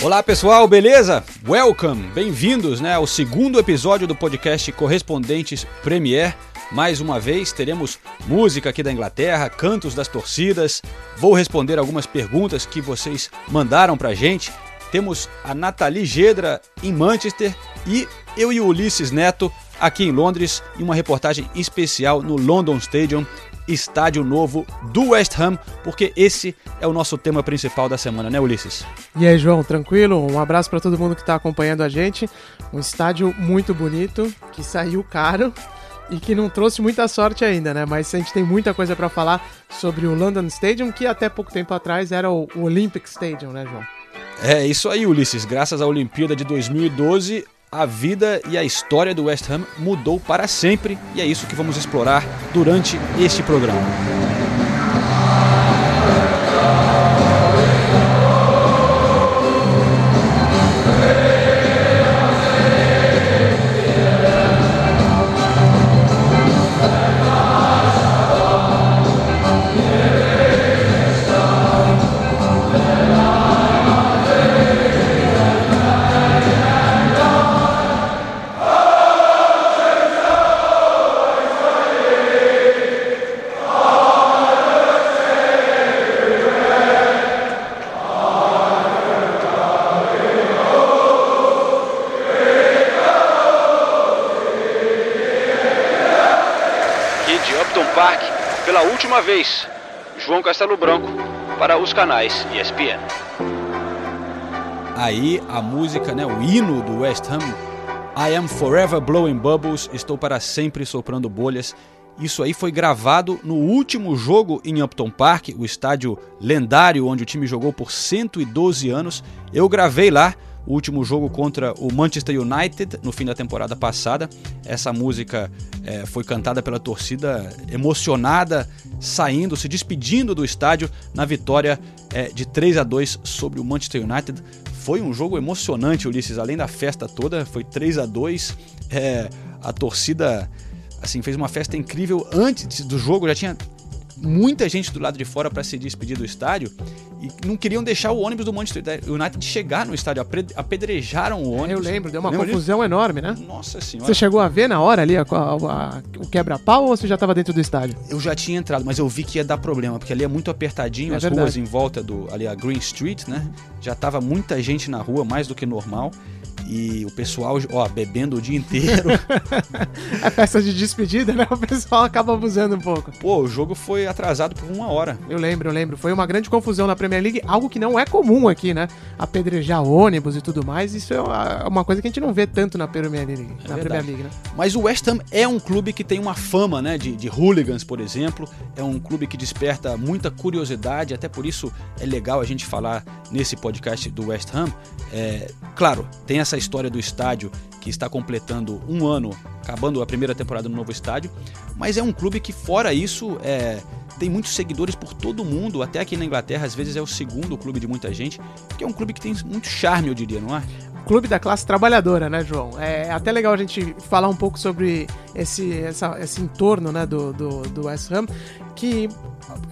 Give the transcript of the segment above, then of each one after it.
Olá pessoal, beleza? Welcome, bem-vindos né, ao segundo episódio do podcast Correspondentes Premier. Mais uma vez teremos música aqui da Inglaterra, cantos das torcidas. Vou responder algumas perguntas que vocês mandaram pra gente. Temos a Nathalie Gedra em Manchester e eu e o Ulisses Neto aqui em Londres em uma reportagem especial no London Stadium estádio novo do West Ham, porque esse é o nosso tema principal da semana, né, Ulisses? E aí, João, tranquilo? Um abraço para todo mundo que está acompanhando a gente. Um estádio muito bonito, que saiu caro e que não trouxe muita sorte ainda, né? Mas a gente tem muita coisa para falar sobre o London Stadium, que até pouco tempo atrás era o Olympic Stadium, né, João? É isso aí, Ulisses. Graças à Olimpíada de 2012, a vida e a história do West Ham mudou para sempre e é isso que vamos explorar durante este programa. João Castelo Branco para os canais ESPN. Aí a música, né, o hino do West Ham, I am forever blowing bubbles, estou para sempre soprando bolhas. Isso aí foi gravado no último jogo em Upton Park, o estádio lendário onde o time jogou por 112 anos. Eu gravei lá o último jogo contra o Manchester United no fim da temporada passada. Essa música é, foi cantada pela torcida emocionada, saindo, se despedindo do estádio na vitória é, de 3 a 2 sobre o Manchester United. Foi um jogo emocionante, Ulisses, além da festa toda, foi 3 a 2 é, A torcida assim fez uma festa incrível antes do jogo, já tinha muita gente do lado de fora para se despedir do estádio e não queriam deixar o ônibus do Manchester United chegar no estádio, apedrejaram o ônibus. Eu lembro, deu uma Lembra confusão disso? enorme, né? Nossa senhora. Você chegou a ver na hora ali a, a, a, o quebra-pau ou você já estava dentro do estádio? Eu já tinha entrado, mas eu vi que ia dar problema, porque ali é muito apertadinho, é as verdade. ruas em volta do ali a Green Street, né? Já tava muita gente na rua, mais do que normal e o pessoal, ó, bebendo o dia inteiro. é festa de despedida, né? O pessoal acaba abusando um pouco. Pô, o jogo foi atrasado por uma hora. Eu lembro, eu lembro. Foi uma grande confusão na Premier League, algo que não é comum aqui, né? Apedrejar ônibus e tudo mais. Isso é uma coisa que a gente não vê tanto na Premier League, é na Premier League, né? Mas o West Ham é um clube que tem uma fama, né? De, de hooligans, por exemplo. É um clube que desperta muita curiosidade, até por isso é legal a gente falar nesse podcast do West Ham. É, claro, tem essa história do estádio que está completando um ano, acabando a primeira temporada no novo estádio, mas é um clube que, fora isso, é, tem muitos seguidores por todo mundo, até aqui na Inglaterra, às vezes é o segundo clube de muita gente, que é um clube que tem muito charme, eu diria, não é? Clube da classe trabalhadora, né, João? É até legal a gente falar um pouco sobre esse, essa, esse entorno né, do, do, do West Ham, que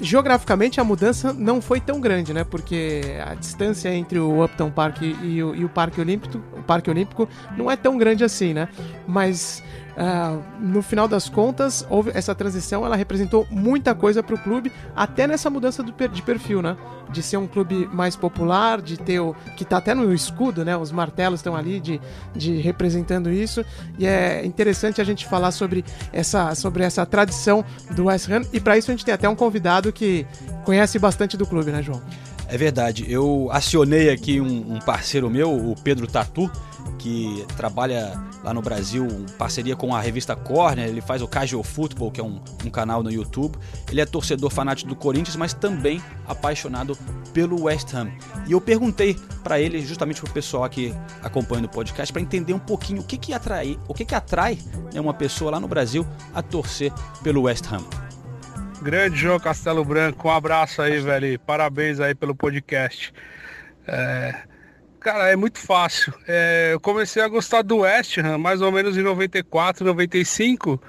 geograficamente a mudança não foi tão grande, né? Porque a distância entre o Upton Park e o, e o Parque Olímpico, o Parque Olímpico não é tão grande assim, né? Mas Uh, no final das contas, houve essa transição, ela representou muita coisa para o clube, até nessa mudança do, de perfil, né? De ser um clube mais popular, de ter o. que está até no escudo, né? Os martelos estão ali de, de representando isso. E é interessante a gente falar sobre essa, sobre essa tradição do West Ham. E para isso a gente tem até um convidado que conhece bastante do clube, né, João? É verdade. Eu acionei aqui um, um parceiro meu, o Pedro Tatu, que trabalha lá no Brasil em parceria com a revista Corner, ele faz o Casual Football, que é um, um, canal no YouTube. Ele é torcedor fanático do Corinthians, mas também apaixonado pelo West Ham. E eu perguntei para ele, justamente para o pessoal que acompanha o podcast, para entender um pouquinho o que que atrai, o que que atrai né, uma pessoa lá no Brasil a torcer pelo West Ham. Grande João Castelo Branco, um abraço aí, velho. Parabéns aí pelo podcast. É... Cara, é muito fácil. É... Eu comecei a gostar do West Ham mais ou menos em 94, 95,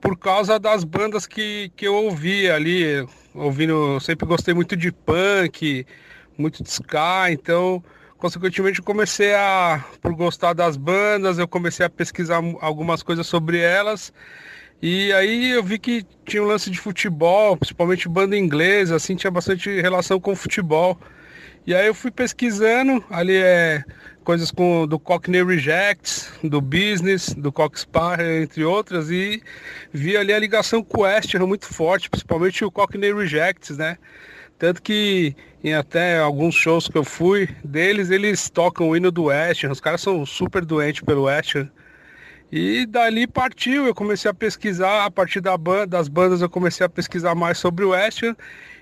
por causa das bandas que, que eu ouvia ali. Ouvindo, eu sempre gostei muito de punk, muito de ska, então consequentemente eu comecei a por gostar das bandas, eu comecei a pesquisar algumas coisas sobre elas e aí eu vi que tinha um lance de futebol, principalmente banda inglesa, assim, tinha bastante relação com futebol. E aí eu fui pesquisando, ali é coisas com do Cockney Rejects, do Business, do Coxpar, entre outras, e vi ali a ligação com o West muito forte, principalmente o Cockney Rejects, né? Tanto que em até alguns shows que eu fui deles, eles tocam o hino do West os caras são super doentes pelo West. E dali partiu, eu comecei a pesquisar, a partir da das bandas eu comecei a pesquisar mais sobre o West Ham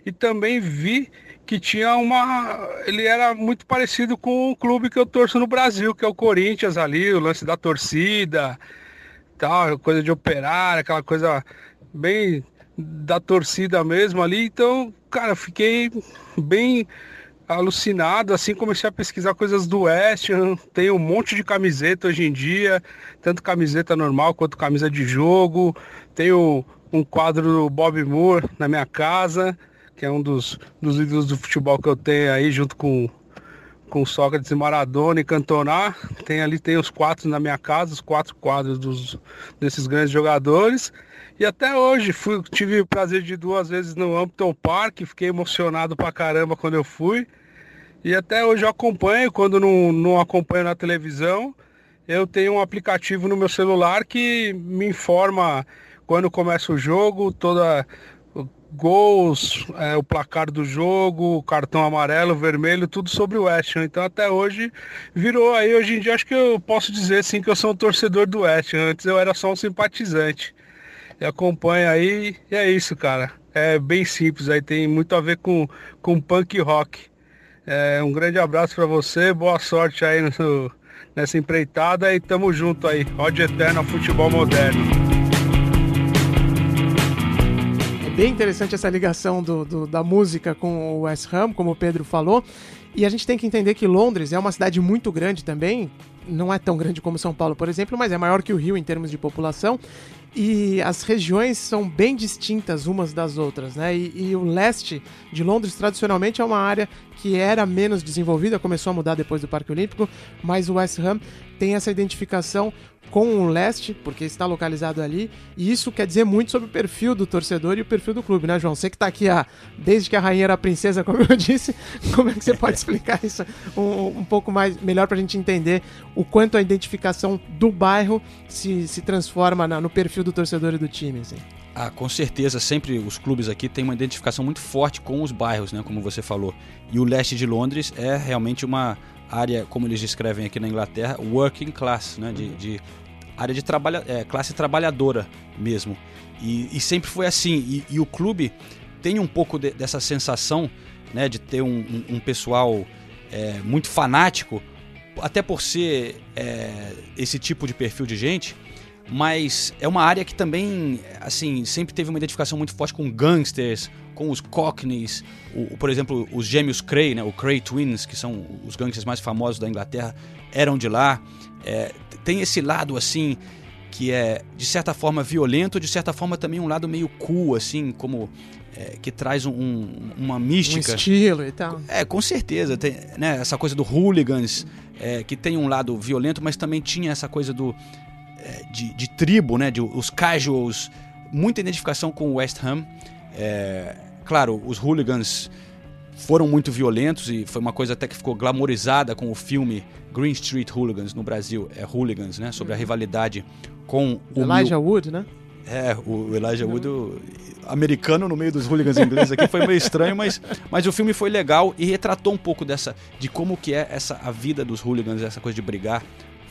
e também vi que tinha uma. Ele era muito parecido com o clube que eu torço no Brasil, que é o Corinthians ali, o lance da torcida, tal, coisa de operar, aquela coisa bem da torcida mesmo ali. Então, cara, fiquei bem alucinado, assim, comecei a pesquisar coisas do West tem um monte de camiseta hoje em dia, tanto camiseta normal quanto camisa de jogo, tenho um quadro do Bob Moore na minha casa, que é um dos, dos ídolos do futebol que eu tenho aí, junto com, com Sócrates Maradona e Cantona, tem ali, tem os quatro na minha casa, os quatro quadros dos, desses grandes jogadores, e até hoje fui, tive o prazer de duas vezes no Hampton Park, fiquei emocionado pra caramba quando eu fui. E até hoje eu acompanho, quando não, não acompanho na televisão, eu tenho um aplicativo no meu celular que me informa quando começa o jogo, toda gols, é, o placar do jogo, cartão amarelo, vermelho, tudo sobre o West Ham. Então até hoje virou aí, hoje em dia acho que eu posso dizer sim que eu sou um torcedor do West Ham. Antes eu era só um simpatizante e acompanha aí. E é isso, cara. É bem simples, aí tem muito a ver com, com punk rock. É, um grande abraço para você, boa sorte aí no, nessa empreitada e tamo junto aí. Ódio eterno futebol moderno. É bem interessante essa ligação do, do, da música com o West Ham, como o Pedro falou. E a gente tem que entender que Londres é uma cidade muito grande também. Não é tão grande como São Paulo, por exemplo, mas é maior que o Rio em termos de população e as regiões são bem distintas umas das outras, né? E, e, o leste de Londres tradicionalmente é uma área que era menos desenvolvida, começou a mudar depois do Parque Olímpico, mas o West Ham tem essa identificação com o leste, porque está localizado ali, e isso quer dizer muito sobre o perfil do torcedor e o perfil do clube, né, João? Você que está aqui a, desde que a rainha era a princesa, como eu disse, como é que você pode explicar isso um, um pouco mais melhor para a gente entender o quanto a identificação do bairro se, se transforma na, no perfil do torcedor e do time, assim? Ah, com certeza, sempre os clubes aqui têm uma identificação muito forte com os bairros, né, como você falou. E o leste de Londres é realmente uma área, como eles descrevem aqui na Inglaterra, working class, né, de, de área de trabalha, é, classe trabalhadora mesmo. E, e sempre foi assim. E, e, o clube tem um pouco de, dessa sensação né, de ter um, um, um pessoal é, muito fanático, até por ser é, esse tipo de perfil de gente mas é uma área que também, assim, sempre teve uma identificação muito forte com gangsters, com os Cockneys, o, por exemplo, os gêmeos Cray, né, o Cray Twins, que são os gangsters mais famosos da Inglaterra, eram de lá. É, tem esse lado, assim, que é, de certa forma, violento, de certa forma também um lado meio cool, assim, como... É, que traz um, uma mística. Um estilo e tal. É, com certeza. Tem, né, essa coisa do hooligans, é, que tem um lado violento, mas também tinha essa coisa do é, de, de, tribo, né? De, os casuals, muita identificação com o West Ham. Claro, os hooligans foram muito violentos e foi uma coisa até que ficou glamorizada com o filme Green Street Hooligans no Brasil, é Hooligans, né? Sobre a rivalidade com o Elijah Mil... Wood, né? É, o Elijah Wood, o americano no meio dos hooligans ingleses aqui, foi meio estranho, mas, mas o filme foi legal e retratou um pouco dessa de como que é essa a vida dos hooligans, essa coisa de brigar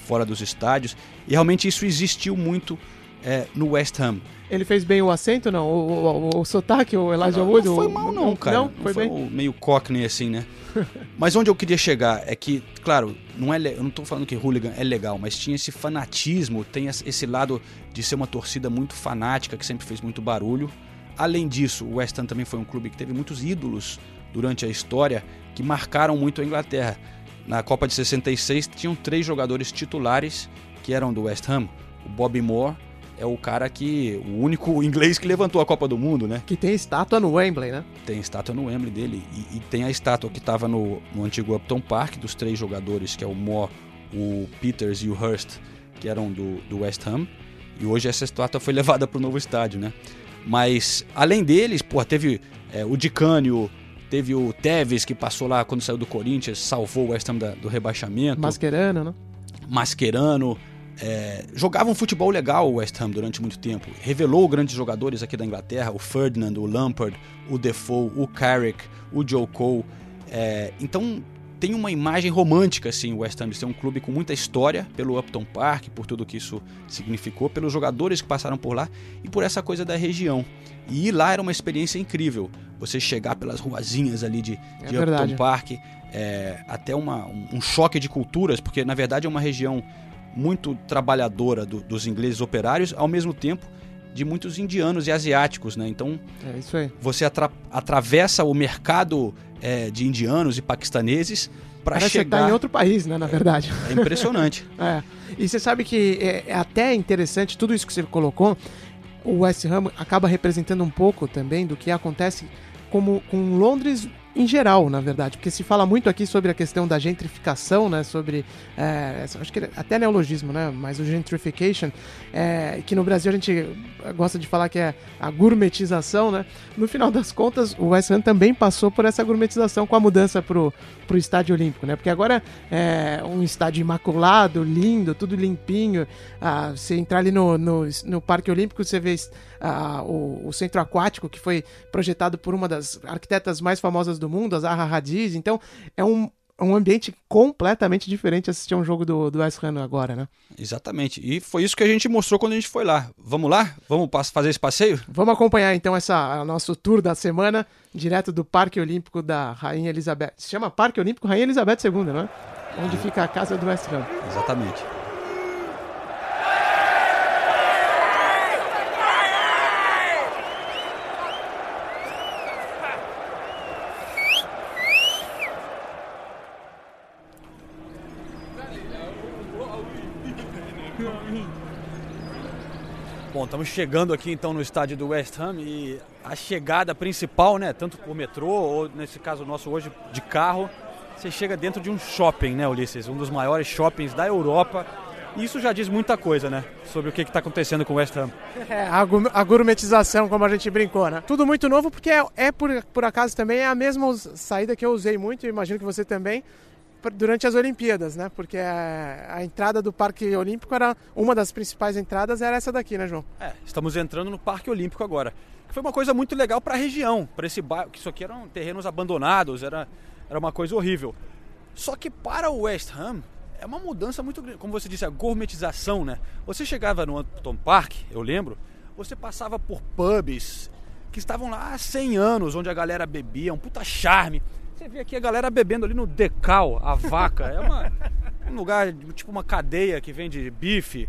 fora dos estádios. E realmente isso existiu muito é, no West Ham. Ele fez bem o acento, não? O, o, o, o sotaque, o Elijah não, Wood? Não foi mal não, cara. Não, foi, foi bem. meio cockney assim, né? mas onde eu queria chegar é que, claro, não é, eu não tô falando que hooligan é legal, mas tinha esse fanatismo, tem esse esse lado de ser uma torcida muito fanática, que sempre fez muito barulho. Além disso, o West Ham também foi um clube que teve muitos ídolos durante a história que marcaram muito a Inglaterra. Na Copa de 66 tinham três jogadores titulares que eram do West Ham. O Bobby Moore é o cara que o único inglês que levantou a Copa do Mundo, né? Que tem estátua no Wembley, né? Tem estátua no Wembley dele e, e tem a estátua que estava no, no antigo Upton Park dos três jogadores, que é o Moore, o Peters e o Hurst, que eram do, do West Ham. E hoje essa estátua foi levada para o novo estádio, né? Mas além deles, pô, teve é, o Dicânio, teve o Tevez que passou lá quando saiu do Corinthians, salvou o West Ham da- do rebaixamento. Mascherano, né? Mascherano. É, jogava um futebol legal o West Ham durante muito tempo. Revelou grandes jogadores aqui da Inglaterra, o Ferdinand, o Lampard, o Defoe, o Carrick, o Joe Cole. É, então tem uma imagem romântica assim o West Ham de ser um clube com muita história pelo Upton Park, por tudo que isso significou, pelos jogadores que passaram por lá e por essa coisa da região. E ir lá era uma experiência incrível. Você chegar pelas ruazinhas ali de, É de. Upton Park, é, até uma, um, um choque de culturas, porque na verdade é uma região muito trabalhadora do- dos ingleses operários, ao mesmo tempo de muitos indianos e asiáticos, né? Então É você atra- atravessa o mercado é, de indianos e paquistaneses para chegar. tá em outro país, né, na verdade. É impressionante. É. E você sabe que é, é até interessante tudo isso que você colocou. O West Ham acaba representando um pouco também do que acontece como com Londres em geral, na verdade, porque se fala muito aqui sobre a questão da gentrificação, né, sobre, é, acho que até neologismo, né, mas o gentrification, é, que no Brasil a gente gosta de falar que é a gourmetização, né, no final das contas o West Ham também passou por essa gourmetização com a mudança pro, pro estádio olímpico, né, porque agora é um estádio imaculado, lindo, tudo limpinho, ah, você entrar ali no, no, no Parque Olímpico, você vê ah, o, o centro aquático que foi projetado por uma das arquitetas mais famosas do mundo, a Zaha Hadid. Então, é um, é um ambiente completamente diferente assistir um jogo do, do West Ham agora, né? Exatamente. E foi isso que a gente mostrou quando a gente foi lá. Vamos lá? Vamos fazer esse passeio? Vamos acompanhar então essa nosso tour da semana, direto do Parque Olímpico da Rainha Elizabeth. Se chama Parque Olímpico Rainha Elizabeth II, não é? Onde fica a casa do West Ham. Exatamente. Bom, estamos chegando aqui então no estádio do West Ham e a chegada principal, né, tanto por metrô ou nesse caso nosso hoje de carro, você chega dentro de um shopping, né, Ulisses, um dos maiores shoppings da Europa. E isso já diz muita coisa, né, sobre o que está acontecendo com o West Ham. É, a, gourmetização, como a gente brincou, né? Tudo muito novo, porque é, é por, por acaso também é a mesma saída que eu usei muito, imagino que você também, durante as Olimpíadas, né? Porque a, a entrada do Parque Olímpico era uma das principais entradas, era essa daqui, né, João? É, estamos entrando no Parque Olímpico agora. Foi uma coisa muito legal para a região, para esse bairro, que isso aqui eram terrenos abandonados, era, era uma coisa horrível. Só que para o West Ham é uma mudança muito grande, como você disse, a gourmetização, né? Você chegava no Upton Park, eu lembro, você passava por pubs que estavam lá há 100 anos, onde a galera bebia, um puta charme. Você vê aqui a galera bebendo ali no Decal, a vaca, é uma, um lugar, tipo uma cadeia que vende bife.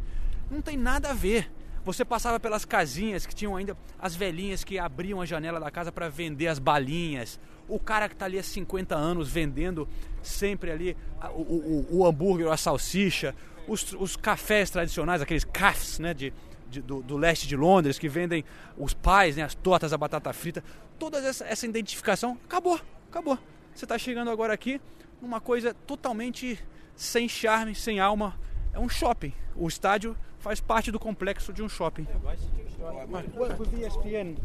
Não tem nada a ver. Você passava pelas casinhas que tinham ainda as velhinhas que abriam a janela da casa para vender as balinhas. O cara que está ali há 50 anos vendendo sempre ali o, o- o hambúrguer, a salsicha, os, os cafés tradicionais, aqueles cafés né, de, de- do, do leste de Londres que vendem os pais, né, as tortas, a batata frita. Toda essa, essa identificação acabou, acabou. Você está chegando agora aqui numa coisa totalmente sem charme, sem alma. É um shopping. O estádio faz parte do complexo de um shopping. work with ESPN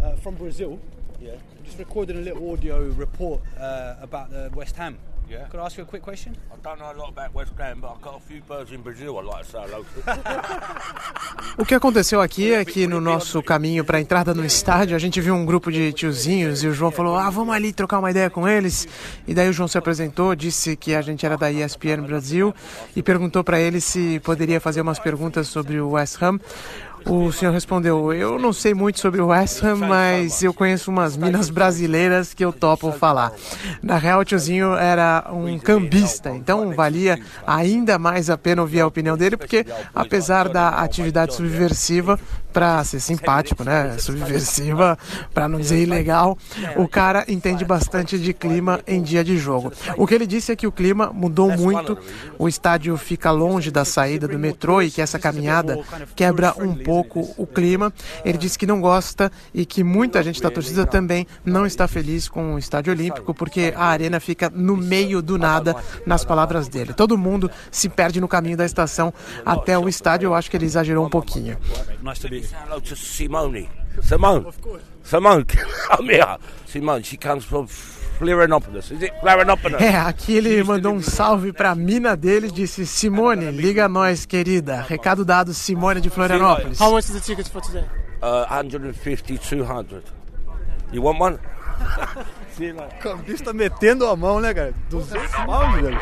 uh, from Brazil. Yeah. Just recording a little audio report uh, about the West Ham. Yeah. Could I ask you a quick question? I don't know a lot about West Ham, but I've got a few birds in Brazil I'd like to say hello to. O que aconteceu aqui é que no nosso caminho para a entrada no estádio, a gente viu um grupo de tiozinhos e o João falou: Ah, vamos ali trocar uma ideia com eles. E daí o João se apresentou, disse que a gente era da ESPN Brasil e perguntou para ele se poderia fazer umas perguntas sobre o West Ham. O senhor respondeu: Eu não sei muito sobre o West Ham, mas eu conheço umas minas brasileiras que eu topo falar. Na real, o tiozinho era um cambista, então valia ainda mais a pena ouvir a opinião dele, porque apesar da atividade subversiva, para ser simpático, né? Subversiva, para não dizer ilegal, o cara entende bastante de clima em dia de jogo. O que ele disse é que o clima mudou muito, o estádio fica longe da saída do metrô e que essa caminhada quebra um pouco o clima. Ele disse que não gosta e que muita gente da torcida também não está feliz com o estádio olímpico porque a arena fica no meio do nada, nas palavras dele. Todo mundo se perde no caminho da estação até o estádio. Eu acho que ele exagerou um pouquinho. Say hello to Simone. Simone. Simone, come here. Simone, she comes from Florianopolis. Is it Florianopolis? É, aqui ele mandou um salve pra mina dele, disse Simone, liga nós, querida. Recado dado, Simone de Florianópolis. How much is the tickets for today? Uh, 150, 200. You want one? Cambista metendo a mão, né, cara? 200 pounds, velho.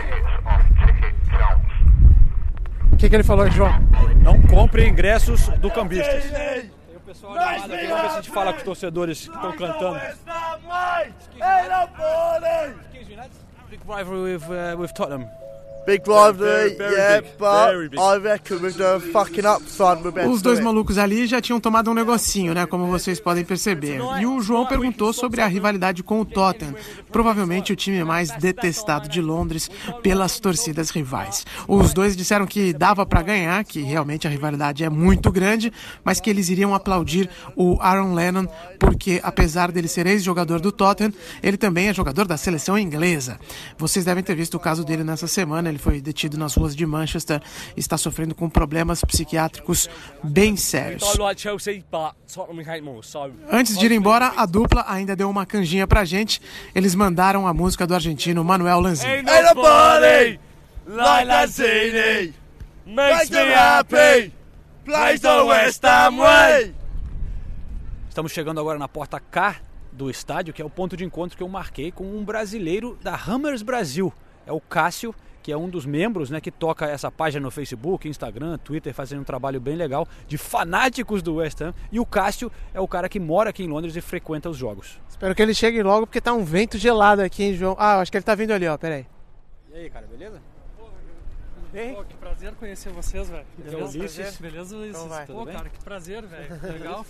O que, que ele falou, João? Não compre ingressos do Cambistas. Tem o pessoal animado aqui, vamos ver se a gente fala com os torcedores que estão cantando. Big rivalry with, uh, with Tottenham. Big rivalry, yeah, but I reckon with the fucking we're better Os dois malucos ali já tinham tomado um negocinho, né? Como vocês podem perceber. E o João perguntou sobre a rivalidade com o Tottenham, provavelmente o time mais detestado de Londres pelas torcidas rivais. Os dois disseram que dava pra ganhar, que realmente a rivalidade é muito grande, mas que eles iriam aplaudir o Aaron Lennon porque apesar dele ser ex-jogador do Tottenham, ele também é jogador da seleção inglesa. Vocês devem ter visto o caso dele nessa semana, ele foi detido nas ruas de Manchester e está sofrendo com problemas psiquiátricos bem sérios. Antes de ir embora, a dupla ainda deu uma canjinha pra gente. Eles mandaram a música do argentino Manuel Lanzini. ain't nobody like Lanzini makes me happy. Plays the West Ham way. Estamos chegando agora na porta K do estádio, que é o ponto de encontro que eu marquei com um brasileiro da Hammers Brasil. É o Cássio, que é um dos membros né, que toca essa página no Facebook, Instagram, Twitter, fazendo um trabalho bem legal de fanáticos do West Ham. E o Cássio é o cara que mora aqui em Londres e frequenta os jogos. Espero que ele chegue logo, porque tá um vento gelado aqui, hein, João? Ah, eu acho que ele tá vindo ali, ó, peraí. E aí, cara, beleza? Pô, que prazer conhecer vocês, velho. Beleza, Ulisses? Beleza, Ulisses? Então vai. Pô, cara, que prazer, velho. Legal.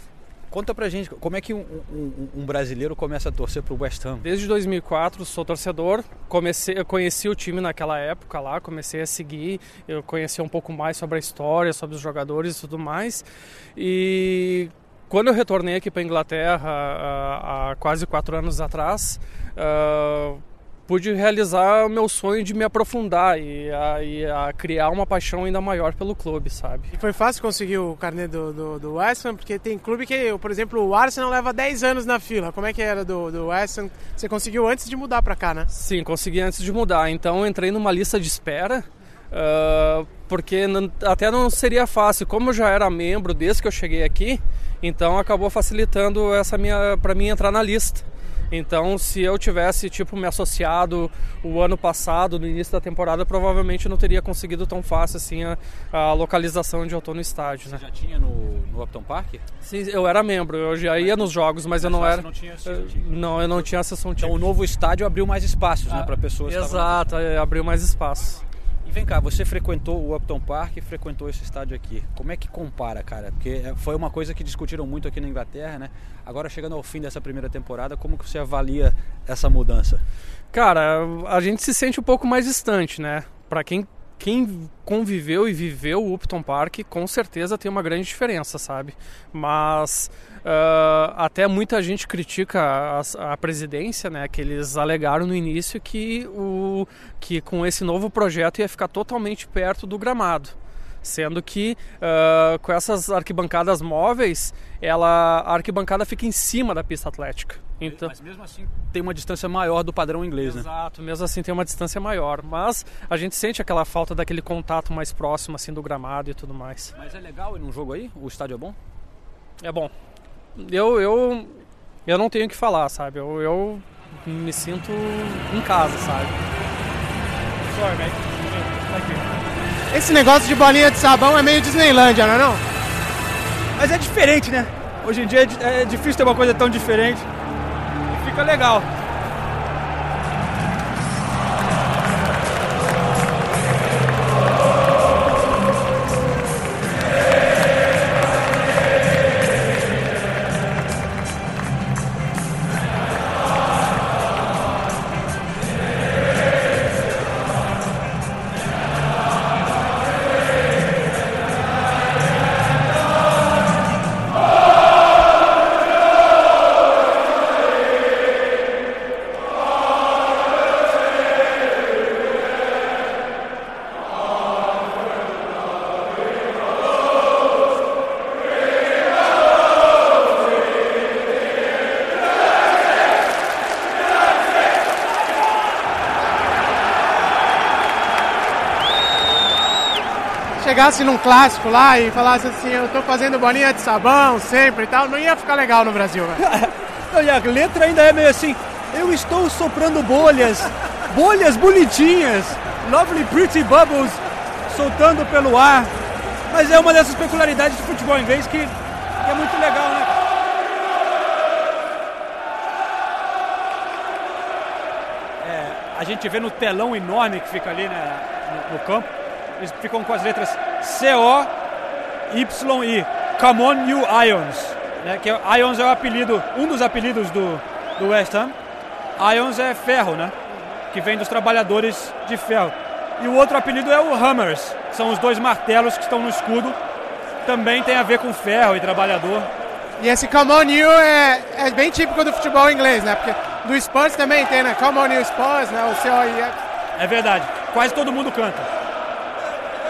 Conta pra gente, como é que um, um- um brasileiro começa a torcer pro West Ham? Desde 2004 sou torcedor. Comecei, eu conheci o time naquela época lá, comecei a seguir, eu conheci um pouco mais sobre a história, sobre os jogadores e tudo mais. E quando eu retornei aqui para Inglaterra ah, há quase quatro anos atrás, ah, pude realizar o meu sonho de me aprofundar e a, e a criar uma paixão ainda maior pelo clube, sabe? E foi fácil conseguir o carnê do, do, do West Ham, porque tem clube que, por exemplo, o Arsenal leva 10 anos na fila. Como é que era do, do West Ham? Você conseguiu antes de mudar pra cá, né? Sim, consegui antes de mudar. Então entrei numa lista de espera, ah, porque não- até não seria fácil. Como eu já era membro desde que eu cheguei aqui, então acabou facilitando essa minha para mim entrar na lista. Então, se eu tivesse tipo me associado o ano passado, no início da temporada, provavelmente não teria conseguido tão fácil assim a, a localização onde eu estou no estádio, né? Já tinha no, no Upton Park? Sim, eu era membro, eu já ia nos jogos, mas eu não Mas era. você não tinha Não, eu não tinha sessão Então o novo estádio abriu mais espaços né, para pessoas. Exato, eh, abriu mais espaço. E vem cá, você frequentou o Upton Park e frequentou esse estádio aqui. Como é que compara, cara? Porque é, foi uma coisa que discutiram muito aqui na Inglaterra, né? Agora chegando ao fim dessa primeira temporada, como que você avalia essa mudança? Cara, a gente se sente um pouco mais distante, né? Pra quem, quem conviveu e viveu o Upton Park, com certeza tem uma grande diferença, sabe? Mas ah, até muita gente critica a, a presidência, né? Que eles alegaram no início que, o, que com esse novo projeto ia ficar totalmente perto do gramado. Sendo que ah, com essas arquibancadas móveis, ela, a arquibancada fica em cima da pista atlética. Então, Mas mesmo assim tem uma distância maior do padrão inglês, né? Exato, mesmo assim tem uma distância maior, mas a gente sente aquela falta daquele contato mais próximo assim do gramado e tudo mais. Mas é legal ir num jogo aí? O estádio é bom? É bom. Eu eu eu não tenho o que falar, sabe? Eu, eu me sinto em casa, sabe? Sorry, mate. Thank Esse negócio de bolinha de sabão é meio Disneylândia, não é não? Mas é diferente, né? Hoje em dia é é difícil ter uma coisa tão diferente. Fica legal. Chegasse num clássico lá e falasse assim, eu tô fazendo bolinha de sabão sempre e tal, não ia ficar legal no Brasil, velho. Olha, a letra ainda é meio assim. Eu estou soprando bolhas, bolhas bonitinhas, lovely pretty bubbles soltando pelo ar. Mas é uma dessas peculiaridades do futebol inglês que, que é muito legal, né? É, a gente vê no telão enorme que fica ali né, no, no campo, eles ficam com as letras C-O-Y-I, Come on You Ions. Né, que é- Ions é o apelido, um dos apelidos do, do West Ham. Ions é ferro, né? Que vem dos trabalhadores de ferro. E o outro apelido é o Hammers, são os dois martelos que estão no escudo. Também tem a ver com ferro e trabalhador. E esse Come On You é, é bem típico do futebol inglês, né? Porque do Spurs também tem, né? Come On You Spurs, né? O COI. É verdade, quase todo mundo canta.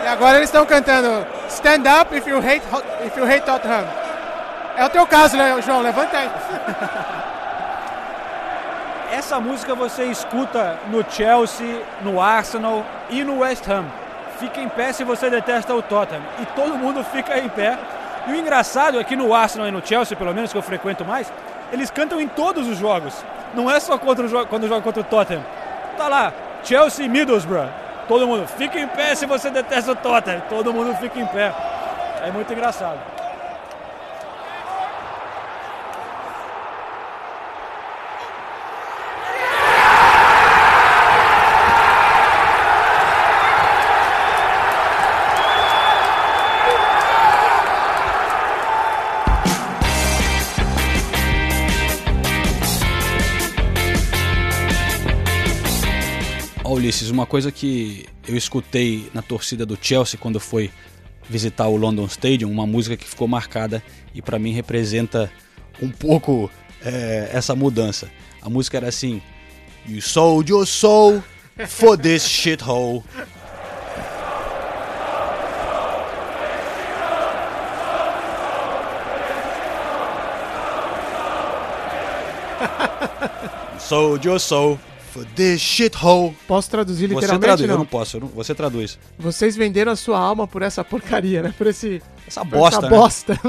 E agora eles estão cantando Stand Up if you hate, if you hate Tottenham. É o teu caso, né, João? Levanta aí. Essa música você escuta no Chelsea, no Arsenal e no West Ham. Fica em pé se você detesta o Tottenham. E todo mundo fica em pé. E o engraçado é que no Arsenal e no Chelsea, pelo menos que eu frequento mais, eles cantam em todos os jogos. Não é só contra o quando joga contra o Tottenham. Tá lá, Chelsea e Middlesbrough. Todo mundo fica em pé se você detesta o Tottenham. Todo mundo fica em pé. É muito engraçado. Ulisses, uma coisa que eu escutei na torcida do Chelsea quando foi visitar o London Stadium, uma música que ficou marcada e pra mim representa um pouco é, essa mudança. A música era assim: You sold your soul for this shithole. Sold your soul for this shithole. Posso traduzir Você literalmente? traduz, eu não? não posso, eu não- você traduz. Vocês venderam a sua alma por essa porcaria, né? Por esse. Essa por bosta, Essa né? bosta.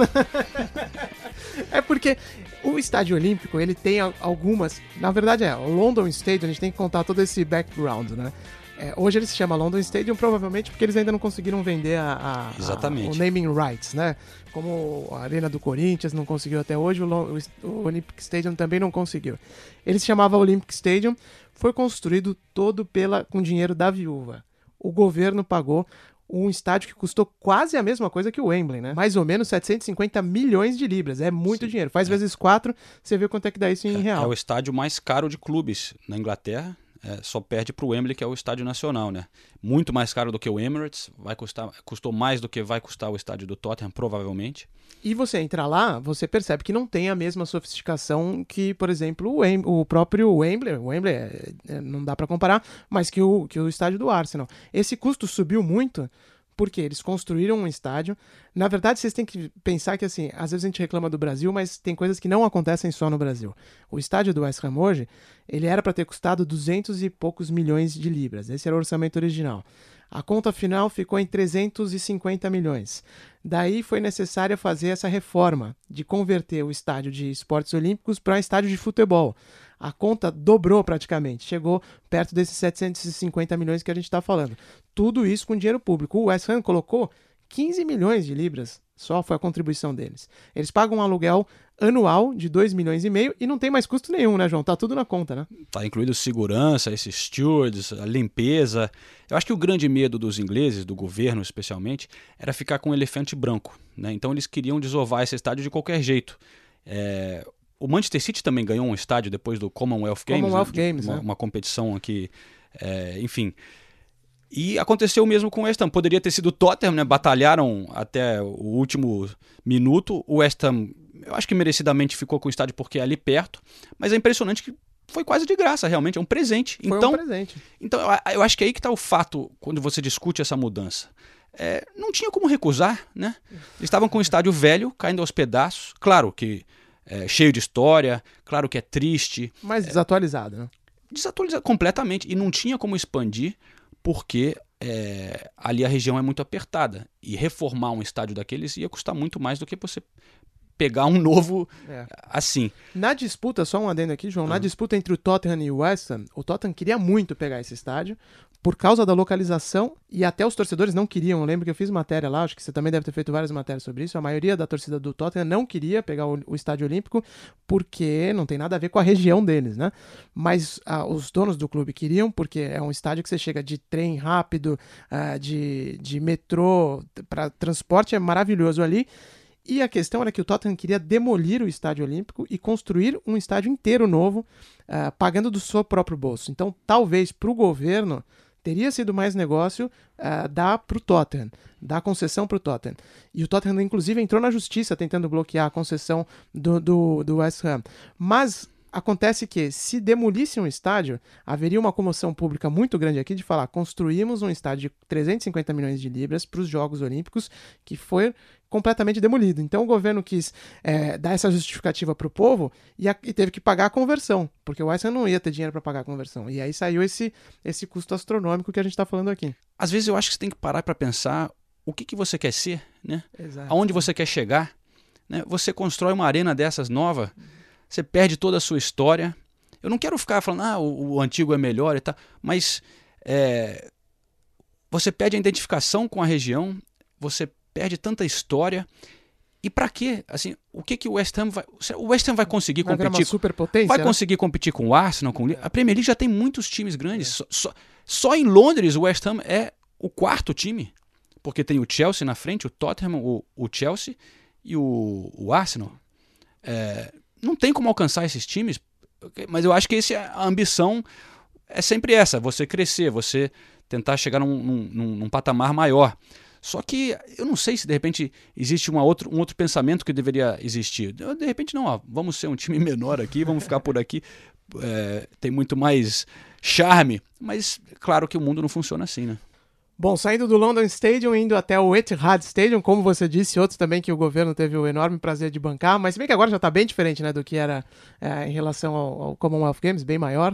é porque o estádio olímpico, ele tem al- algumas. Na verdade, é, o London Stadium, a gente tem que contar todo esse background, né? É, hoje ele se chama London Stadium provavelmente porque eles ainda não conseguiram vender a, a- a- Exatamente. o naming rights, né? Como a Arena do Corinthians não conseguiu até hoje, o, o o Olympic Stadium também não conseguiu. Ele se chamava Olympic Stadium, foi construído todo pela com dinheiro da viúva. O governo pagou um estádio que custou quase a mesma coisa que o Wembley, né? Mais ou menos 750 milhões de libras. É muito dinheiro. Faz vezes quatro, você vê quanto é que dá isso em É real. o estádio mais caro de clubes na Inglaterra. É, só perde para o Wembley, que é o estádio nacional, né? Muito mais caro do que o Emirates. Vai custar, custou mais do que vai custar o estádio do Tottenham, provavelmente. E você entra lá, você percebe que não tem a mesma sofisticação que, por exemplo, o, o próprio Wembley. O Wembley é- é- não dá pra comparar, mas que o, que o estádio do Arsenal. Esse custo subiu muito Porque eles construíram um estádio. Na verdade, vocês têm que pensar que, assim, às vezes a gente reclama do Brasil, mas tem coisas que não acontecem só no Brasil. O estádio do West Ham hoje, ele era para ter custado 200 e poucos milhões de libras. Esse era o orçamento original. A conta final ficou em 350 milhões. Daí foi necessário fazer essa reforma de converter o estádio de esportes olímpicos para estádio de futebol. A conta dobrou praticamente, chegou perto desses 750 milhões que a gente está falando. Tudo isso com dinheiro público. O West Ham colocou 15 milhões de libras, só foi a contribuição deles. Eles pagam um aluguel anual de 2 milhões e meio e não tem mais custo nenhum, né, João? Tá tudo na conta, né? Tá incluído segurança, esses stewards, a limpeza. Eu acho que o grande medo dos ingleses, do governo especialmente, era ficar com um elefante branco, né? Então eles queriam desovar esse estádio de qualquer jeito. É, o Manchester City também ganhou um estádio depois do Commonwealth Games, Commonwealth né? Games uma, né? uma competição aqui, é, enfim. E aconteceu o mesmo com o West Ham. Poderia ter sido o Tottenham, né? Batalharam até o último minuto. O West Ham, eu acho que merecidamente ficou com o estádio porque é ali perto. Mas é impressionante que foi quase de graça, realmente. É um presente. Foi então, um presente. Então, eu, acho que é aí que está o fato quando você discute essa mudança. É, não tinha como recusar, né? Eles estavam com o estádio velho, caindo aos pedaços. Claro que é, cheio de história, claro que é triste. Mas desatualizado, né? Desatualizado completamente. E não tinha como expandir, porque é, ali a região é muito apertada. E reformar um estádio daqueles ia custar muito mais do que você pegar um novo É. assim. Na disputa, só um adendo aqui, João, na disputa entre o Tottenham e o West Ham, o Tottenham queria muito pegar esse estádio por causa da localização e até os torcedores não queriam. Eu lembro que eu fiz matéria lá, acho que você também deve ter feito várias matérias sobre isso. A maioria da torcida do Tottenham não queria pegar o, o estádio olímpico porque não tem nada a ver com a região deles, né? Mas ah, os donos do clube queriam porque é um estádio que você chega de trem rápido, ah, de, de metrô, para transporte é maravilhoso ali. E a questão era que o Tottenham queria demolir o estádio olímpico e construir um estádio inteiro novo, ah, pagando do seu próprio bolso. Então, talvez para o governo teria sido mais negócio ah, dar para o Tottenham, dar concessão para o Tottenham. E o Tottenham, inclusive, entrou na justiça tentando bloquear a concessão do, do, do West Ham. Mas acontece que, se demolisse um estádio, haveria uma comoção pública muito grande aqui de falar: construímos um estádio de 350 milhões de libras para os Jogos Olímpicos, que foi completamente demolido. Então o governo quis é, dar essa justificativa para o povo e, a, e, teve que pagar a conversão, porque o Ham não ia ter dinheiro para pagar a conversão. E aí saiu esse, esse custo astronômico que a gente está falando aqui. Às vezes eu acho que você tem que parar para pensar o que, que você quer ser, né? Exato. Aonde você quer chegar. Né? Você constrói uma arena dessas nova, você perde toda a sua história. Eu não quero ficar falando, ah, o, o antigo é melhor e tal, mas é, você perde a identificação com a região, você perde tanta história. E para quê? Assim, o que que o West Ham vai, o West Ham vai conseguir competir? superpotência, vai né? conseguir competir com o Arsenal, com a Premier League já tem muitos times grandes. Só, só, só, em Londres o West Ham é o quarto time, porque tem o Chelsea na frente, o Tottenham, o, o Chelsea e o, o Arsenal. É, não tem como alcançar esses times, mas eu acho que esse, a ambição é sempre essa: você crescer, você tentar chegar num, num, num patamar maior. Só que eu não sei se de repente existe uma outro, um outro pensamento que deveria existir. De repente, não, ó, vamos ser um time menor aqui, vamos ficar por aqui, é, tem muito mais charme. Mas claro que o mundo não funciona assim, né? Bom, saindo do London Stadium, indo até o Etihad Stadium, como você disse, outros também que o governo teve o enorme prazer de bancar, mas se bem que agora já está bem diferente né, do que era é, em relação ao, ao Commonwealth Games, bem maior.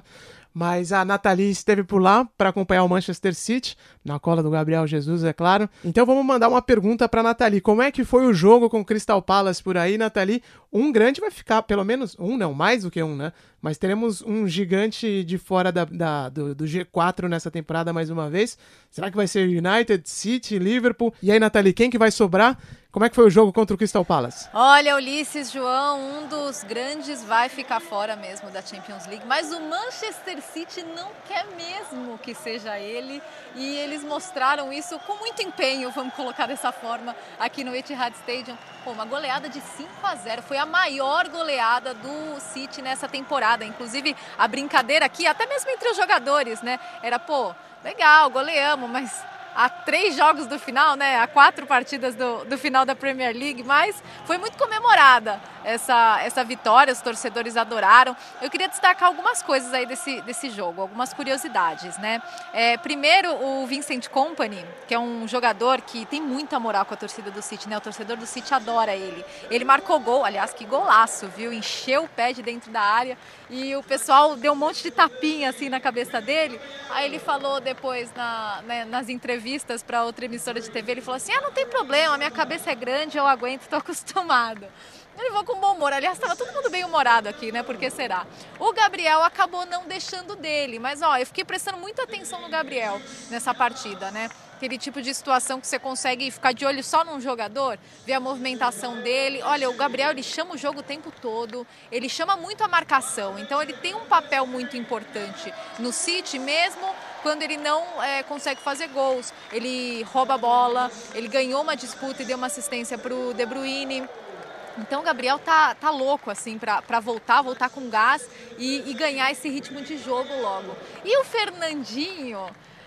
Mas a Nathalie esteve por lá para acompanhar o Manchester City, na cola do Gabriel Jesus, é claro. Então vamos mandar uma pergunta para Nathalie. Como é que foi o jogo com o Crystal Palace por aí, Nathalie? Um grande vai ficar, pelo menos um, não, mais do que um, né? Mas teremos um gigante de fora da, da do, do, G4 nessa temporada mais uma vez. Será que vai ser United, City, Liverpool? E aí, Nathalie, quem que vai sobrar? Como é que foi o jogo contra o Crystal Palace? Olha, Ulisses, João, um dos grandes vai ficar fora mesmo da Champions League, mas o Manchester City não quer mesmo que seja ele e eles mostraram isso com muito empenho, vamos colocar dessa forma, aqui no Etihad Stadium. Pô, uma goleada de 5 a 0, foi a maior goleada do City nessa temporada. Inclusive, a brincadeira aqui, até mesmo entre os jogadores, né? Era, pô, legal, goleamos, mas a três jogos do final, né? A quatro partidas do, do final da Premier League, mas foi muito comemorada essa, essa vitória, os torcedores adoraram. Eu queria destacar algumas coisas aí desse, desse jogo, algumas curiosidades, né? É, primeiro, o Vincent Company, que é um jogador que tem muita moral com a torcida do City, né? O torcedor do City adora ele. Ele marcou gol, aliás, que golaço, viu? Encheu o pé de dentro da área e o pessoal deu um monte de tapinha assim na cabeça dele. Aí ele falou depois na, né, nas entrevistas para outra emissora de TV, ele falou assim: "Ah, não tem problema, minha cabeça é grande, eu aguento, estou acostumado". Ele levou com bom humor. Aliás, estava todo mundo bem humorado aqui, né? Por que será? O Gabriel acabou não deixando dele. Mas, ó, eu fiquei prestando muita atenção no Gabriel nessa partida, né? Aquele tipo de situação que você consegue ficar de olho só num jogador, ver a movimentação dele. Olha, o Gabriel, ele chama o jogo o tempo todo. Ele chama muito a marcação. Então, ele tem um papel muito importante no City, mesmo quando ele não é, consegue fazer gols. Ele rouba a bola, ele ganhou uma disputa e deu uma assistência para o De Bruyne. Então o Gabriel tá, tá louco assim para voltar, voltar com gás e, e ganhar esse ritmo de jogo logo. E o Fernandinho,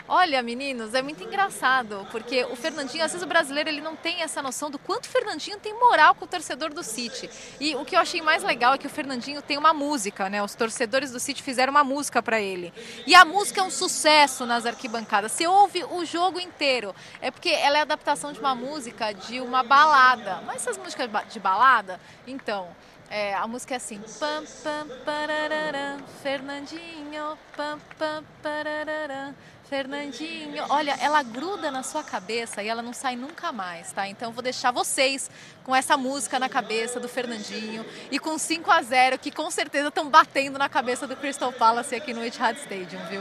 Olha, meninos, é muito engraçado, porque o Fernandinho, às vezes o brasileiro ele não tem essa noção do quanto o Fernandinho tem moral com o torcedor do City. E o que eu achei mais legal é que o Fernandinho tem uma música, né? Os torcedores do City fizeram uma música para ele. E a música é um sucesso nas arquibancadas. Você ouve o jogo inteiro. É porque ela é adaptação de uma música de uma balada. Mas essas músicas de balada, então, é, a música é assim. Pam, pam, pararara, Fernandinho, pam, pam, pararara. Fernandinho, olha, ela gruda na sua cabeça e ela não sai nunca mais, tá? Então vou deixar vocês com essa música na cabeça do Fernandinho e com 5 a 0 que com certeza estão batendo na cabeça do Crystal Palace aqui no Etihad Stadium, viu?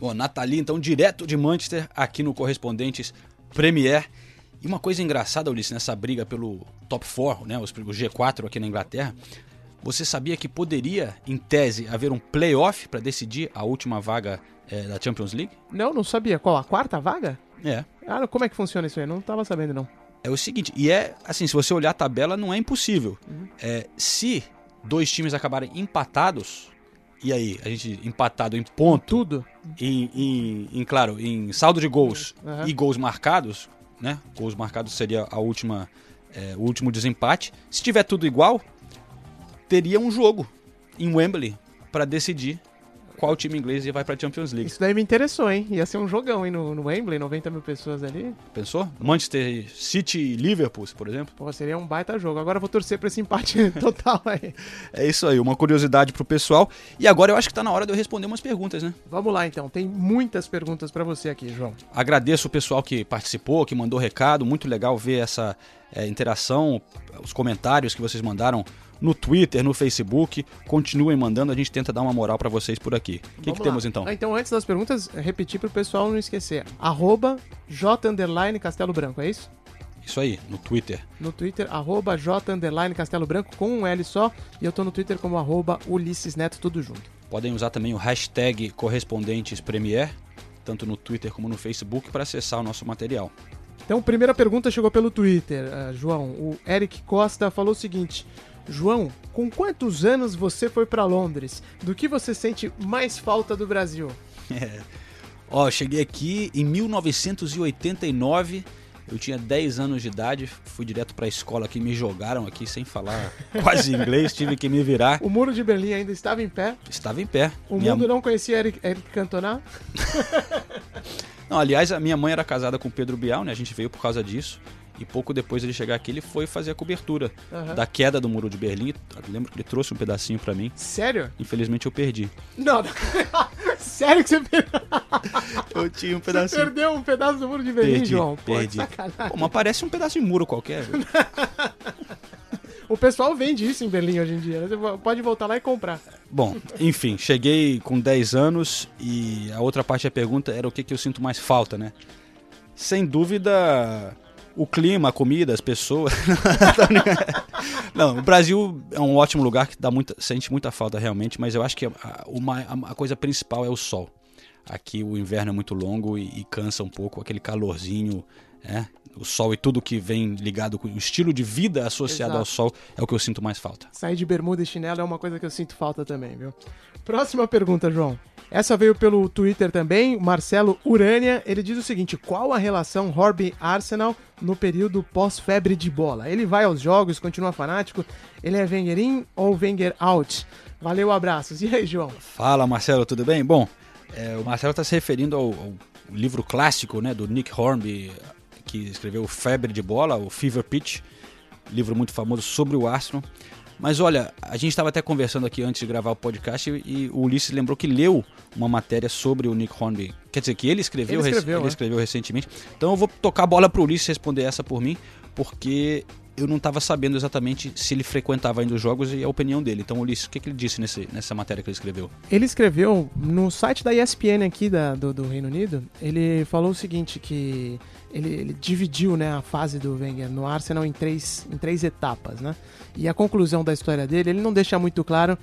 Bom, Nathalie, então, direto de Manchester, aqui no Correspondentes Premier. E uma coisa engraçada, Ulisses, nessa briga pelo top 4, né, o G4 aqui na Inglaterra, você sabia que poderia, em tese, haver um playoff para decidir a última vaga é, da Champions League? Não, não sabia. Qual? A quarta vaga? É. Ah, como é que funciona isso aí? Não estava sabendo, não. É o seguinte, e é assim, se você olhar a tabela, não é impossível. Uhum. É, se dois times acabarem empatados, e aí, a gente empatado em ponto. Tudo. Em, em, em claro, em saldo de gols uhum. e gols marcados, né? Gols marcados seria a última, é, o último desempate. Se tiver tudo igual, teria um jogo em Wembley para decidir qual time inglês vai pra Champions League. Isso daí me interessou, hein? Ia ser um jogão, hein? No, no Wembley, 90 mil pessoas ali. Pensou? Manchester City e Liverpool, por exemplo? Pô, seria um baita jogo. Agora eu vou torcer pra esse empate total aí. É isso aí, uma curiosidade pro pessoal. E agora eu acho que tá na hora de eu responder umas perguntas, né? Vamos lá então, tem muitas perguntas para você aqui, João. Agradeço o pessoal que participou, que mandou recado. Muito legal ver essa é, interação, os comentários que vocês mandaram no Twitter, no Facebook. Continuem mandando, a gente tenta dar uma moral para vocês por aqui. O que, que temos então? Ah, então, antes das perguntas, repetir para o pessoal não esquecer. Arroba J Castelo Branco, é isso? Isso aí, no Twitter. No Twitter, arroba J Castelo Branco com um L só. E eu tô no Twitter como arroba Ulisses Neto, tudo junto. Podem usar também o hashtag Correspondentes Premier, tanto no Twitter como no Facebook, para acessar o nosso material. Então, primeira pergunta chegou pelo Twitter, uh, João. O Eric Costa falou o seguinte: João, com quantos anos você foi para Londres? Do que você sente mais falta do Brasil? É. Ó, cheguei aqui em 1989. Eu tinha 10 anos de idade, fui direto para a escola aqui, me jogaram aqui sem falar quase inglês, tive que me virar. O muro de Berlim ainda estava em pé? Estava em pé. O minha... mundo não conhecia Eric, Eric Cantona? não, aliás, a minha mãe era casada com Pedro Bial, né? A gente veio por causa disso. E pouco depois de ele chegar aqui, ele foi fazer a cobertura uhum. da queda do muro de Berlim. Eu lembro que ele trouxe um pedacinho para mim. Sério? Infelizmente eu perdi. Não, não. Sério que você perdeu? eu tinha um pedacinho. Você perdeu um pedaço do muro de Berlim, perdi, João? Perdi. Pô, mas parece um pedaço de muro qualquer. o pessoal vende isso em Berlim hoje em dia. Né? Você pode voltar lá e comprar. Bom, enfim, cheguei com 10 anos e a outra parte da pergunta era o que, que eu sinto mais falta, né? Sem dúvida, o clima, a comida, as pessoas. Não, o Brasil é um ótimo lugar que dá muita, sente muita falta realmente, mas eu acho que a, uma, a coisa principal é o sol. Aqui o inverno é muito longo e, e cansa um pouco, aquele calorzinho, é, o sol e tudo que vem ligado com o estilo de vida associado Exato. ao sol é o que eu sinto mais falta. Sair de bermuda e chinelo é uma coisa que eu sinto falta também, viu? Próxima pergunta, João. Essa veio pelo Twitter também, Marcelo Urânia. Ele diz o seguinte: qual a relação Horby-Arsenal no período pós-febre de bola? Ele vai aos jogos, continua fanático? Ele é Wenger in ou Wenger out? Valeu, abraços. E aí, João? Fala Marcelo, tudo bem? Bom, é, o Marcelo está se referindo ao, ao livro clássico né, do Nick Hornby, que escreveu Febre de Bola, o Fever Pitch, livro muito famoso sobre o Arsenal. Mas olha, a gente estava até conversando aqui antes de gravar o podcast e, o Ulisses lembrou que leu uma matéria sobre o Nick Hornby. Quer dizer, que ele escreveu, Ele rec- escreveu, ele é. escreveu recentemente. Então eu vou tocar a bola para o Ulisses responder essa por mim, porque eu não estava sabendo exatamente se ele frequentava ainda os jogos e a opinião dele. Então, Ulisses, o que, que ele disse nesse, nessa matéria que ele escreveu? Ele escreveu no site da ESPN aqui da- do, do Reino Unido, ele falou o seguinte, que ele, ele dividiu né, a fase do Wenger no Arsenal em três, em três etapas, né? E a conclusão da história dele, ele não deixa muito claro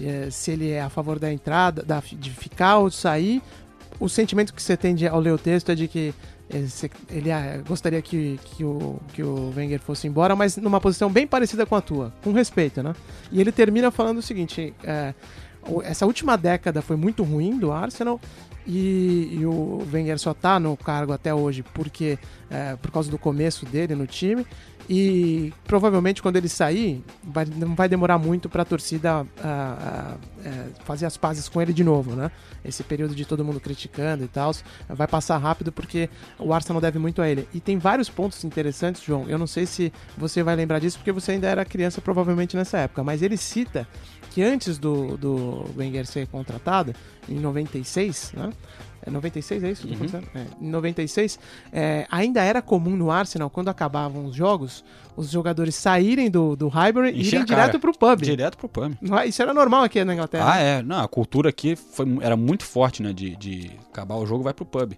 eh, se ele é a favor da entrada, da, de ficar ou de sair. O sentimento que você tem de, ao ler o texto é de que ele, se- ele, ah, gostaria que, que, o, que o Wenger fosse embora, mas numa posição bem parecida com a tua, com respeito, né? E ele termina falando o seguinte: é, essa última década foi muito ruim do Arsenal e, e o Wenger só tá no cargo até hoje porque é, por causa do começo dele no time e provavelmente quando ele sair vai- não vai demorar muito para a torcida ah, ah, é, fazer as pazes com ele de novo, né? Esse período de todo mundo criticando e tal vai passar rápido porque o Arsenal deve muito a ele. E tem vários pontos interessantes, João. Eu não sei se você vai lembrar disso porque você ainda era criança provavelmente nessa época, mas ele cita que antes do, do Wenger ser contratado, em 96, né? É 96, é isso? Uhum. É, em 96, é, ainda era comum no Arsenal, quando acabavam os jogos, os jogadores saírem do, do Highbury e irem direto pro pub. Direto pro pub. É- Isso era normal aqui na Inglaterra. Ah, é. Não, a cultura aqui foi, era muito forte, né? De, de acabar o jogo, vai pro pub.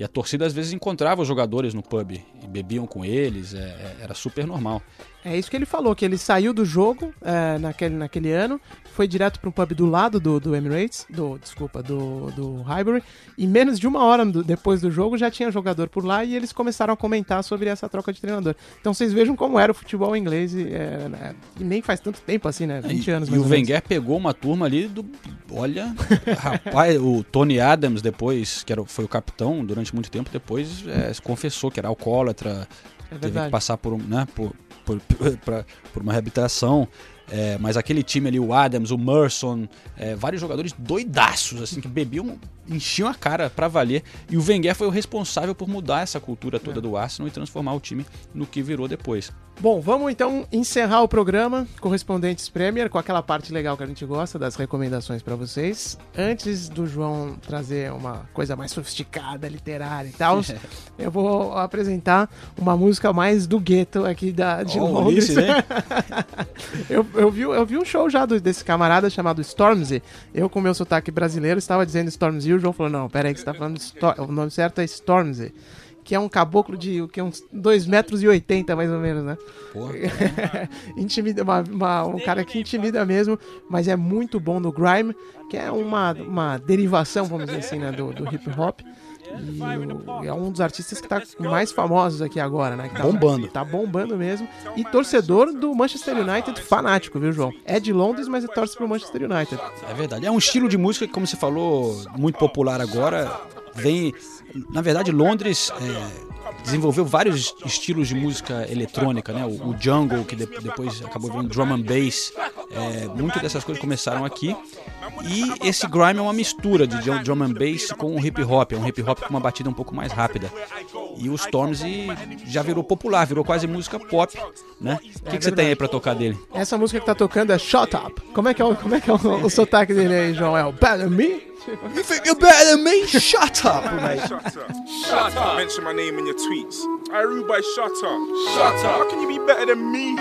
E a torcida às vezes encontrava os jogadores no pub e bebiam com eles, é- é- era super normal. É isso que ele falou, que ele saiu do jogo é, naquele, naquele ano, foi direto para um pub do lado do, do Emirates, do, desculpa, do, do Highbury, e menos de uma hora do- depois do jogo já tinha jogador por lá e eles começaram a comentar sobre essa troca de treinador. Então vocês vejam como era o futebol inglês, e, é, né, e nem faz tanto tempo assim, né? 20 e, anos e mais o ou menos. Wenger pegou uma turma ali do. Olha, rapaz, o Tony Adams, depois, que era, o- foi o capitão durante muito tempo, depois é, se confessou que era alcoólatra, É teve que passar por, um, né, por, por, pra- por uma reabilitação. É, mas aquele time ali, o Adams, o Merson, é, vários jogadores doidaços, assim, que bebiam, enchiam a cara pra valer. E o Wenger foi o responsável por mudar essa cultura toda do Arsenal e transformar o time no que virou depois. Bom, vamos então encerrar o programa Correspondentes Premier com aquela parte legal que a gente gosta das recomendações para vocês. Antes do João trazer uma coisa mais sofisticada, literária e tal, eu vou apresentar uma música mais do gueto aqui da, de Ó, o Londres. Ulisses, hein? eu, eu, vi, eu vi um show já do- desse camarada chamado Stormzy. Eu, com meu sotaque brasileiro, estava dizendo Stormzy e o João falou: Não, peraí, que você está falando. Sto- o nome certo é Stormzy. Que é um caboclo de o que, uns 2 metros e 80 mais ou menos, né? Porra. intimida, uma- uma- um cara que intimida mesmo, mas é muito bom no grime, que é uma, uma derivação, vamos dizer assim, né, do, do hip hop. E é um dos artistas que tá mais famosos aqui agora, né? que tá- Bombando. Tá bombando mesmo. E torcedor do Manchester United fanático, viu, João? É de Londres, mas ele torce pro Manchester United. É verdade. É um estilo de música que, como você falou, muito popular agora. Vem. Na verdade, Londres é, desenvolveu vários estilos de música eletrônica, né? O, o jungle, que de- depois acabou virando drum and bass. É, muito dessas coisas começaram aqui. E esse grime é uma mistura de drum and bass com o hip hop. É um hip hop com uma batida um pouco mais rápida. E o Stormzy já virou popular, virou quase música pop, né? O que, que você tem aí pra tocar dele? Essa música que tá tocando é Shut Up. Como é que é o, como é, que é o, o sotaque dele aí, João? É o Better Me? You think you're better than me? Shut up, mate. Shut up. Shut up. Mention my name in your tweets. I rule by shut up. Shut up. How can you be better than me?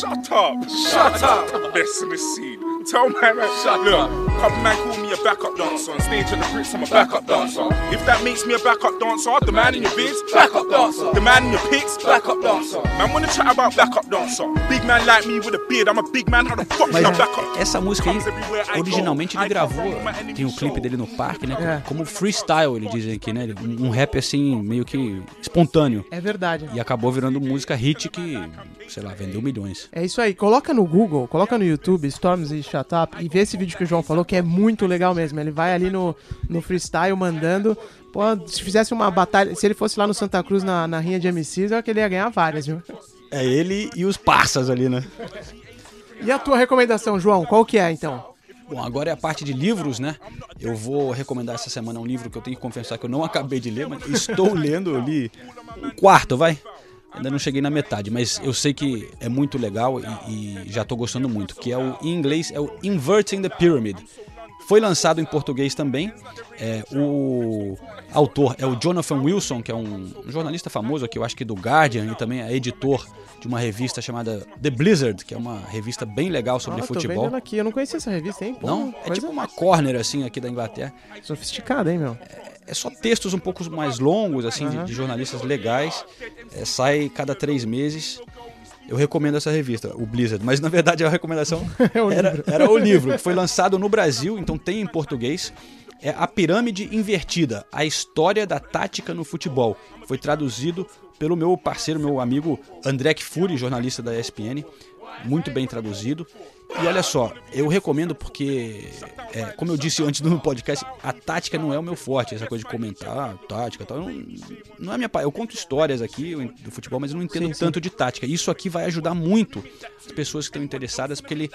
Shut up. Shut up. Best in the scene. Tell my man. Shut Look, up. Couple man call me a a backup dancer. On stage at the Brits, I'm a backup dancer. If that makes me a backup dancer, the man in your vids, backup dancer. The man in your pics, backup dancer. Man, wanna chat about backup dancer. Big man like me with a beard, I'm a big man, how the fuck Mas can I back up? essa música aí, originalmente ele gravou, tem o clipe dele no parque, né? É. Como freestyle, ele dizem aqui, né? Um um rap assim, meio que espontâneo. É verdade. E acabou virando música hit que, sei lá, vendeu milhões. É isso aí. Coloca no Google, coloca no YouTube, Storms e Shut Up, e vê esse vídeo que o João falou, que é muito legal mesmo. Ele vai ali no, no freestyle mandando. Pô, se fizesse uma batalha, se ele fosse lá no Santa Cruz na, na rinha de MCs, eu acho que ele ia ganhar várias, viu? É ele e os parças ali, né? E a tua recomendação, João, qual que é então? Bom, agora é a parte de livros, né? Eu vou recomendar essa semana um livro que eu tenho que confessar que eu não acabei de ler, mas estou lendo, eu li um quarto, vai? Ainda não cheguei na metade, mas eu sei que é muito legal e, e já estou gostando muito, que é o, em inglês, é o Inverting the Pyramid. Foi lançado em português também. É, o autor é o Jonathan Wilson, que é um jornalista famoso aqui, eu acho que do Guardian, e também é editor de uma revista chamada The Blizzard, que é uma revista bem legal sobre Ah, tô futebol. vendo aqui, eu não conhecia essa revista, hein? Pô, Não, é tipo uma corner assim aqui da Inglaterra. Sofisticada, hein, meu? É só textos um pouco mais longos, assim, de- Aham. de, jornalistas legais. É, sai cada três meses. Eu recomendo essa revista, o Blizzard, mas na verdade a recomendação o era, era o livro, que foi lançado no Brasil, então tem em português. É A Pirâmide Invertida, a história da tática no futebol. Foi traduzido pelo meu parceiro, meu amigo André Kfouri, jornalista da ESPN. Muito bem traduzido. E olha só, eu recomendo porque, é, como eu disse antes no podcast, a tática não é o meu forte, essa coisa de comentar ah, tática e tal. Não, não é minha Eu conto histórias aqui do futebol, mas eu não entendo Sim, sim. tanto de tática. Isso aqui vai ajudar muito as pessoas que estão interessadas, porque ele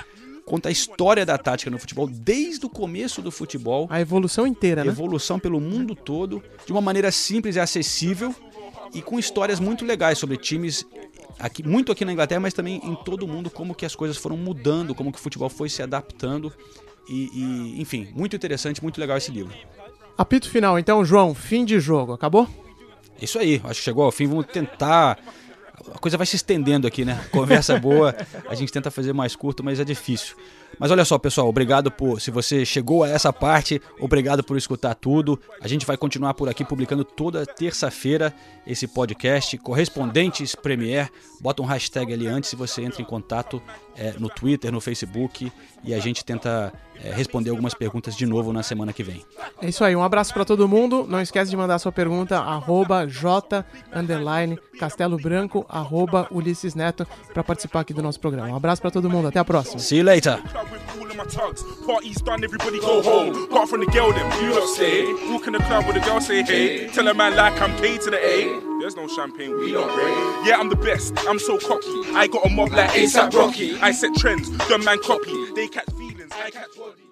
conta a história da tática no futebol desde o começo do futebol. A evolução inteira, né? Evolução pelo mundo todo, de uma maneira simples e acessível e com histórias muito legais sobre times aqui, muito aqui na Inglaterra, mas também em todo o mundo, como que as coisas foram mudando, como que o futebol foi se adaptando e, e, enfim, muito interessante, muito legal esse livro. Apito final, então, João, fim de jogo, acabou? Isso aí, acho que chegou ao fim, vamos tentar a coisa vai se estendendo aqui, né? Conversa boa, a gente tenta fazer mais curto, mas é difícil. Mas olha só, pessoal, obrigado por. Se você chegou a essa parte, obrigado por escutar tudo. A gente vai continuar por aqui publicando toda terça-feira esse podcast. Correspondentes Premier. Bota um hashtag ali antes se você entra em contato é, no Twitter, no Facebook. E a gente tenta é, responder algumas perguntas de novo na semana que vem. É isso aí, um abraço pra todo mundo. Não esquece de mandar sua pergunta, arroba J, underline, Castelo Branco, arroba Ulisses Neto, pra participar aqui do nosso programa. Um abraço pra todo mundo, até a próxima. See you later. All of my tugs. Party's done, everybody go home. Apart from the girl, them you lot stay. Walk in the club with a girl, say hey. Tell a man like I'm K to the A. There's no champagne, we don't break. Yeah, I'm the best, I'm so cocky. I got a mob like ASAP Rocky. I set trends, dumb man copy. They catch feelings, I catch body.